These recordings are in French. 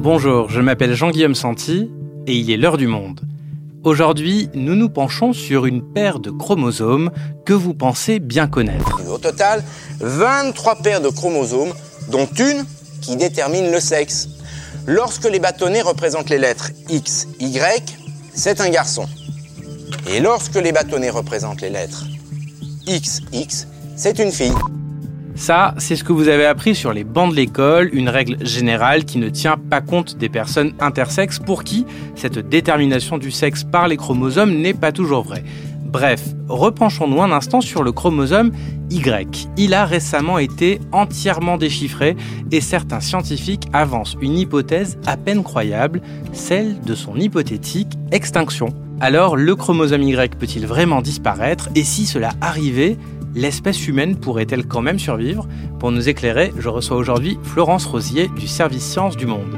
Bonjour, je m'appelle Jean-Guillaume Santi et il est l'heure du monde. Aujourd'hui, nous nous penchons sur une paire de chromosomes que vous pensez bien connaître. Au total, 23 paires de chromosomes, dont une qui détermine le sexe. Lorsque les bâtonnets représentent les lettres X, Y, c'est un garçon. Et lorsque les bâtonnets représentent les lettres X, X, c'est une fille. Ça, c'est ce que vous avez appris sur les bancs de l'école, une règle générale qui ne tient pas compte des personnes intersexes pour qui cette détermination du sexe par les chromosomes n'est pas toujours vraie. Bref, repenchons-nous un instant sur le chromosome Y. Il a récemment été entièrement déchiffré et certains scientifiques avancent une hypothèse à peine croyable, celle de son hypothétique extinction. Alors, le chromosome Y peut-il vraiment disparaître Et si cela arrivait, l'espèce humaine pourrait-elle quand même survivre Pour nous éclairer, je reçois aujourd'hui Florence Rosier du service Sciences du Monde.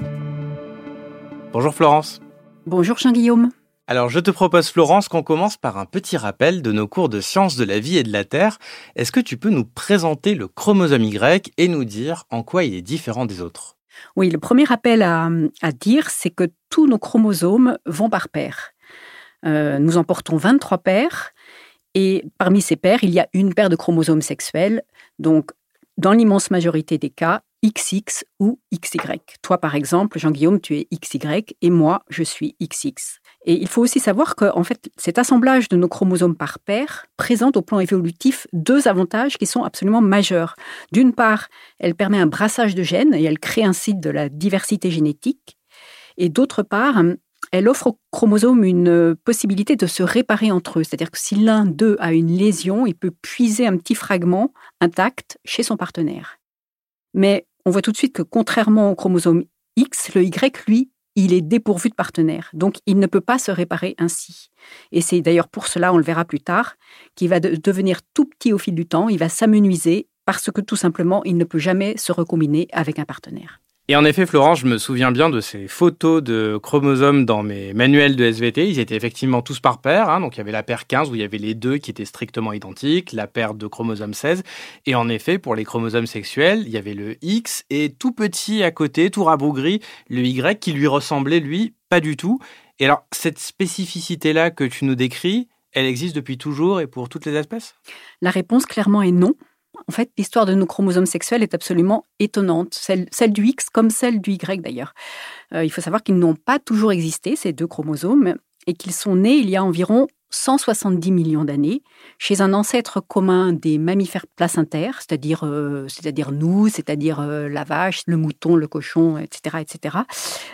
Bonjour Florence. Bonjour Jean-Guillaume. Alors je te propose Florence qu'on commence par un petit rappel de nos cours de sciences de la vie et de la Terre. Est-ce que tu peux nous présenter le chromosome Y et nous dire en quoi il est différent des autres Oui, le premier rappel à, dire, c'est que tous nos chromosomes vont par paire. Euh, nous en portons 23 paires et parmi ces paires, il y a une paire de chromosomes sexuels. Donc, dans l'immense majorité des cas, XX ou XY. Toi, par exemple, Jean-Guillaume, tu es XY et moi, je suis XX. Et il faut aussi savoir que, en fait, cet assemblage de nos chromosomes par paire présente au plan évolutif deux avantages qui sont absolument majeurs. D'une part, elle permet un brassage de gènes et elle crée ainsi de la diversité génétique. Et d'autre part, elle offre aux chromosomes une possibilité de se réparer entre eux. C'est-à-dire que si l'un d'eux a une lésion, il peut puiser un petit fragment intact chez son partenaire. Mais on voit tout de suite que contrairement au chromosome X, le Y, lui, il est dépourvu de partenaire. Donc, il ne peut pas se réparer ainsi. Et c'est d'ailleurs pour cela, on le verra plus tard, qu'il va devenir tout petit au fil du temps, il va s'amenuiser parce que tout simplement, il ne peut jamais se recombiner avec un partenaire. Et en effet, Florence, je me souviens bien de ces photos de chromosomes dans mes manuels de SVT. Ils étaient effectivement tous par paire. Hein. Donc, il y avait la paire 15 où il y avait les deux qui étaient strictement identiques, la paire de chromosomes 16. Et en effet, pour les chromosomes sexuels, il y avait le X et tout petit à côté, tout rabougri, le Y qui lui ressemblait, lui, pas du tout. Et alors, cette spécificité-là que tu nous décris, elle existe depuis toujours et pour toutes les espèces? La réponse clairement est non. En fait, l'histoire de nos chromosomes sexuels est absolument étonnante, celle, du X comme celle du Y d'ailleurs. Euh, il faut savoir qu'ils n'ont pas toujours existé, ces deux chromosomes, et qu'ils sont nés il y a environ 170 millions d'années chez un ancêtre commun des mammifères placentaires, c'est-à-dire euh, nous, c'est-à-dire euh, la vache, le mouton, le cochon, etc., etc.,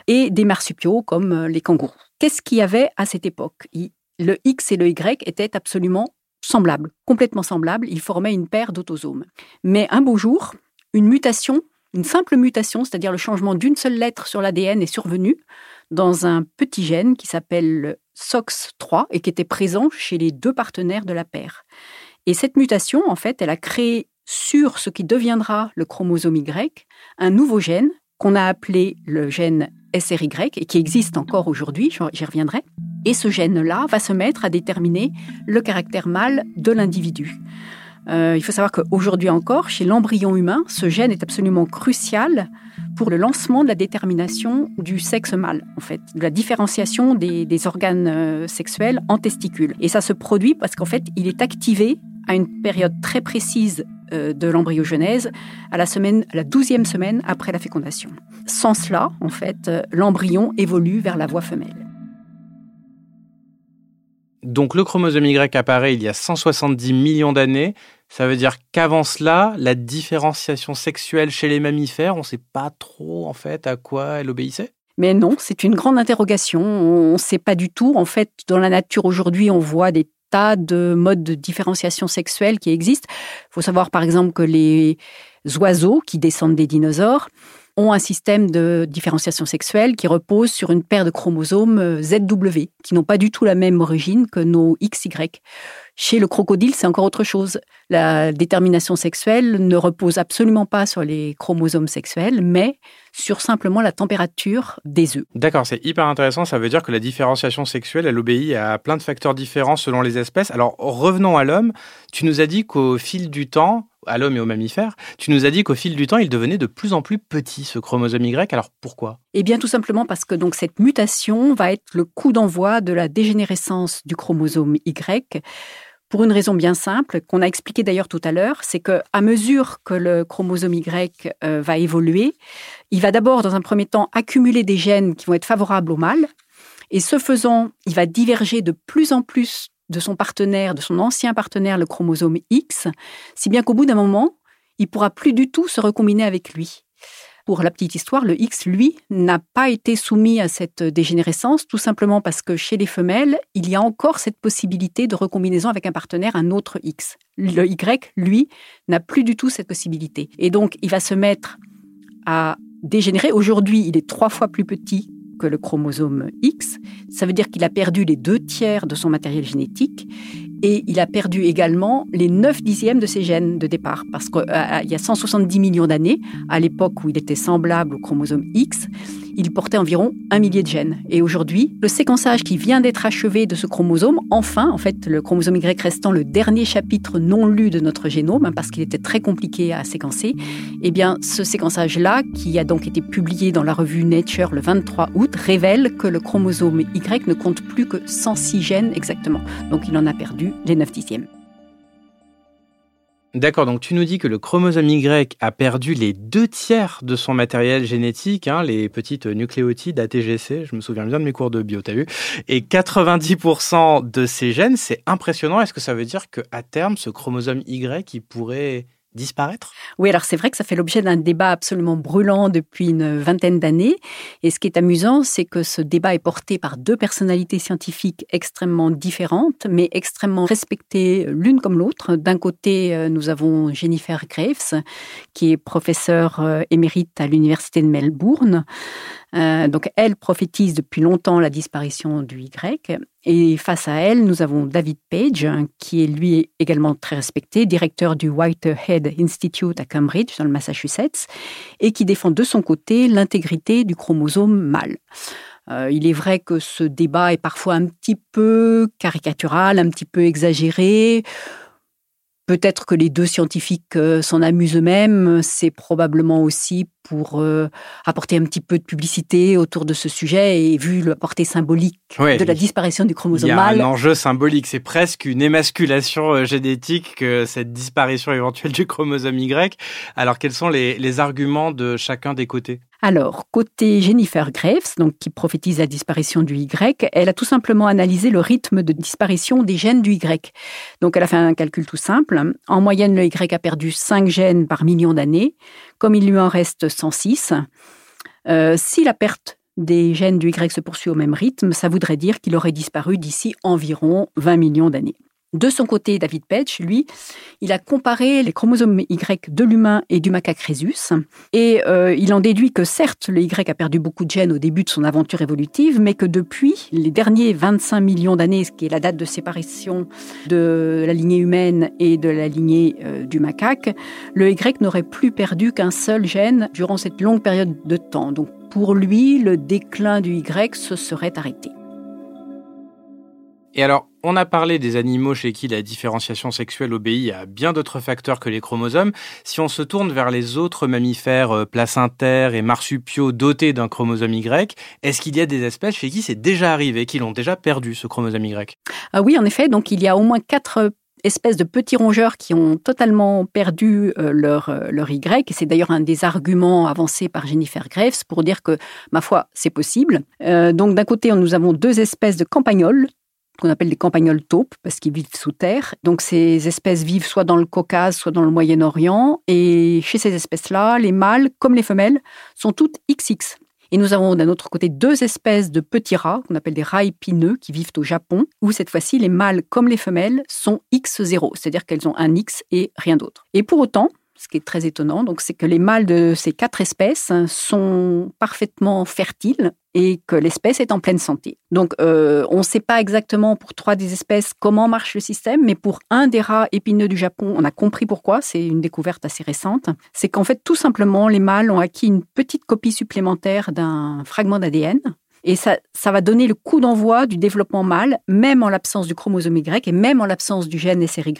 et des marsupiaux comme les kangourous. Qu'est-ce qu'il y avait à cette époque? Le X et le Y étaient absolument complètement semblables, ils formaient une paire d'autosomes. Mais un beau jour, une mutation, une simple mutation, c'est-à-dire le changement d'une seule lettre sur l'ADN est survenu dans un petit gène qui s'appelle SOX3 et qui était présent chez les deux partenaires de la paire. Et cette mutation, en fait, elle a créé sur ce qui deviendra le chromosome Y un nouveau gène qu'on a appelé le gène SRY et qui existe encore aujourd'hui, j'y reviendrai. Et ce gène-là va se mettre à déterminer le caractère mâle de l'individu. Euh, il faut savoir qu'aujourd'hui encore, chez l'embryon humain, ce gène est absolument crucial pour le lancement de la détermination du sexe mâle, en fait, de la différenciation des, organes euh, sexuels en testicules. Et ça se produit parce qu'en fait, il est activé à une période très précise euh, de l'embryogenèse, à la semaine, la douzième semaine après la fécondation. Sans cela, en fait, l'embryon évolue vers la voie femelle. Donc le chromosome Y apparaît il y a 170 millions d'années. Ça veut dire qu'avant cela, la différenciation sexuelle chez les mammifères, on ne sait pas trop en fait à quoi elle obéissait? Mais non, c'est une grande interrogation. On ne sait pas du tout. En fait, dans la nature aujourd'hui, on voit des tas de modes de différenciation sexuelle qui existent. Il faut savoir par exemple que les oiseaux qui descendent des dinosaures ont un système de différenciation sexuelle qui repose sur une paire de chromosomes euh, ZW, qui n'ont pas du tout la même origine que nos XY. Chez le crocodile, c'est encore autre chose. La détermination sexuelle ne repose absolument pas sur les chromosomes sexuels, mais sur simplement la température des œufs. D'accord, c'est hyper intéressant. Ça veut dire que la différenciation sexuelle, elle obéit à plein de facteurs différents selon les espèces. Alors revenons à l'homme. Tu nous as dit qu'au fil du temps, à l'homme et aux mammifères, tu nous as dit qu'au fil du temps, il devenait de plus en plus petit, ce chromosome Y. Alors pourquoi? Eh bien, tout simplement parce que donc cette mutation va être le coup d'envoi de la dégénérescence du chromosome Y. Pour une raison bien simple, qu'on a expliqué d'ailleurs tout à l'heure, c'est que à mesure que le chromosome Y euh, va évoluer, il va d'abord, dans un premier temps, accumuler des gènes qui vont être favorables au mâle, et ce faisant, il va diverger de plus en plus de son partenaire, de son ancien partenaire, le chromosome X, si bien qu'au bout d'un moment, il pourra plus du tout se recombiner avec lui. Pour la petite histoire, le X, lui, n'a pas été soumis à cette dégénérescence, tout simplement parce que chez les femelles, il y a encore cette possibilité de recombinaison avec un partenaire, un autre X. Le Y, lui, n'a plus du tout cette possibilité. Et donc, il va se mettre à dégénérer. Aujourd'hui, il est trois fois plus petit que le chromosome X. Ça veut dire qu'il a perdu les deux tiers de son matériel génétique et il a perdu également les 9 dixièmes de ses gènes de départ. Parce qu'il euh, y a 170 millions d'années, à l'époque où il était semblable au chromosome X, il portait environ un millier de gènes. Et aujourd'hui, le séquençage qui vient d'être achevé de ce chromosome, enfin, en fait, le chromosome Y restant le dernier chapitre non lu de notre génome, hein, parce qu'il était très compliqué à séquencer, eh bien, ce séquençage-là, qui a donc été publié dans la revue Nature le 23 août, révèle que le chromosome Y ne compte plus que 106 gènes exactement. Donc, il en a perdu les 9 dixièmes. D'accord, donc tu nous dis que le chromosome Y a perdu les deux tiers de son matériel génétique, hein, les petites nucléotides ATGC, je me souviens bien de mes cours de bio, t'as vu, et 90% de ces gènes, c'est impressionnant. Est-ce que ça veut dire qu'à terme, ce chromosome Y, il pourrait disparaître? Oui, alors c'est vrai que ça fait l'objet d'un débat absolument brûlant depuis une vingtaine d'années. Et ce qui est amusant, c'est que ce débat est porté par deux personnalités scientifiques extrêmement différentes, mais extrêmement respectées l'une comme l'autre. D'un côté, euh, nous avons Jennifer Graves, qui est professeure euh, émérite à l'Université de Melbourne, euh, donc elle prophétise depuis longtemps la disparition du Y. Et face à elle, nous avons David Page, hein, qui est lui également très respecté, directeur du Whitehead Institute à Cambridge, dans le Massachusetts, et qui défend de son côté l'intégrité du chromosome mâle. Euh, il est vrai que ce débat est parfois un petit peu caricatural, un petit peu exagéré. Peut-être que les deux scientifiques euh, s'en amusent eux-mêmes. C'est probablement aussi pour euh, apporter un petit peu de publicité autour de ce sujet et vu la portée symbolique de la disparition du chromosome mâle. Il y a un enjeu symbolique. C'est presque une émasculation euh, génétique que cette disparition éventuelle du chromosome Y. Alors, quels sont les arguments de chacun des côtés? Alors, côté Jennifer Graves, qui prophétise la disparition du Y, elle a tout simplement analysé le rythme de disparition des gènes du Y. Donc, elle a fait un calcul tout simple. En moyenne, le Y a perdu 5 gènes par million d'années. Comme il lui en reste 106, euh, si la perte des gènes du Y se poursuit au même rythme, ça voudrait dire qu'il aurait disparu d'ici environ 20 millions d'années. De son côté, David Petch, lui, il a comparé les chromosomes Y de l'humain et du macaque Rhésus, et euh, il en déduit que certes, le Y a perdu beaucoup de gènes au début de son aventure évolutive, mais que depuis les derniers 25 millions d'années, ce qui est la date de séparation de la lignée humaine et de la lignée euh, du macaque, le Y n'aurait plus perdu qu'un seul gène durant cette longue période de temps. Donc pour lui, le déclin du Y se serait arrêté. Et alors, on a parlé des animaux chez qui la différenciation sexuelle obéit à bien d'autres facteurs que les chromosomes. Si on se tourne vers les autres mammifères euh, placentaires et marsupiaux dotés d'un chromosome Y, est-ce qu'il y a des espèces chez qui c'est déjà arrivé, qui l'ont déjà perdu, ce chromosome Y? Ah Oui, en effet. Donc, il y a au moins quatre espèces de petits rongeurs qui ont totalement perdu euh, leur, euh, leur Y. Et c'est d'ailleurs un des arguments avancés par Jennifer Graves pour dire que, ma foi, c'est possible. donc d'un côté, nous avons deux espèces de campagnols qu'on appelle des campagnols taupes parce qu'ils vivent sous terre. Donc ces espèces vivent soit dans le Caucase, soit dans le Moyen-Orient. Et chez ces espèces-là, les mâles comme les femelles sont toutes XX. Et nous avons d'un autre côté deux espèces de petits rats qu'on appelle des rats épineux qui vivent au Japon, où cette fois-ci les mâles comme les femelles sont X0, c'est-à-dire qu'elles ont un X et rien d'autre. Et pour autant, ce qui est très étonnant, donc c'est que les mâles de ces quatre espèces sont parfaitement fertiles et que l'espèce est en pleine santé. Donc, euh, on ne sait pas exactement pour trois des espèces comment marche le système, mais pour un des rats épineux du Japon, on a compris pourquoi. C'est une découverte assez récente. C'est qu'en fait, tout simplement, les mâles ont acquis une petite copie supplémentaire d'un fragment d'ADN Et ça, ça va donner le coup d'envoi du développement mâle, même en l'absence du chromosome Y et même en l'absence du gène SRY,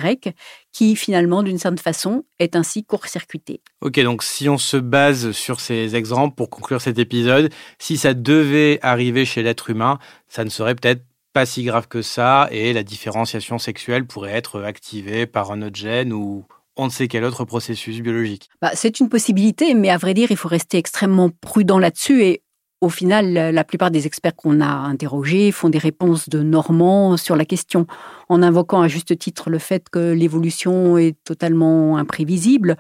qui finalement, d'une certaine façon, est ainsi court-circuité. Ok, donc si on se base sur ces exemples pour conclure cet épisode, si ça devait arriver chez l'être humain, ça ne serait peut-être pas si grave que ça et la différenciation sexuelle pourrait être activée par un autre gène ou on ne sait quel autre processus biologique. Bah, c'est une possibilité, mais à vrai dire, il faut rester extrêmement prudent là-dessus et au final, la plupart des experts qu'on a interrogés font des réponses de Normand sur la question, en invoquant à juste titre le fait que l'évolution est totalement imprévisible.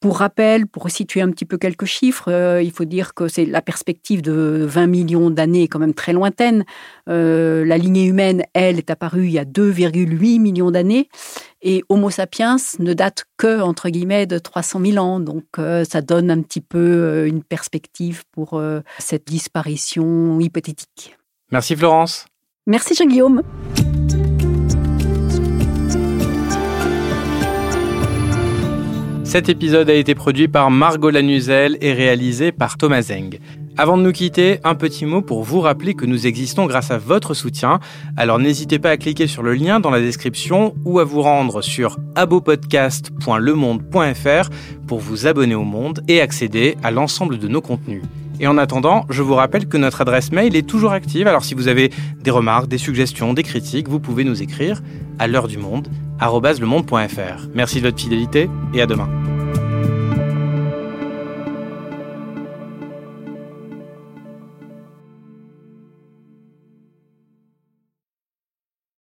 Pour rappel, pour situer un petit peu quelques chiffres, euh, il faut dire que c'est la perspective de 20 millions d'années quand même très lointaine. Euh, la lignée humaine, elle, est apparue il y a 2,8 millions d'années. Et Homo sapiens ne date que, entre guillemets, de 300 000 ans. Donc, euh, ça donne un petit peu euh, une perspective pour euh, cette disparition hypothétique. Merci Florence. Merci Jean-Guillaume. Cet épisode a été produit par Margot Lanuzel et réalisé par Thomas Zeng. Avant de nous quitter, un petit mot pour vous rappeler que nous existons grâce à votre soutien. Alors n'hésitez pas à cliquer sur le lien dans la description ou à vous rendre sur abopodcast.lemonde.fr pour vous abonner au Monde et accéder à l'ensemble de nos contenus. Et en attendant, je vous rappelle que notre adresse mail est toujours active. Alors si vous avez des remarques, des suggestions, des critiques, vous pouvez nous écrire à l'heure du monde @lemonde.fr. Merci de votre fidélité et à demain.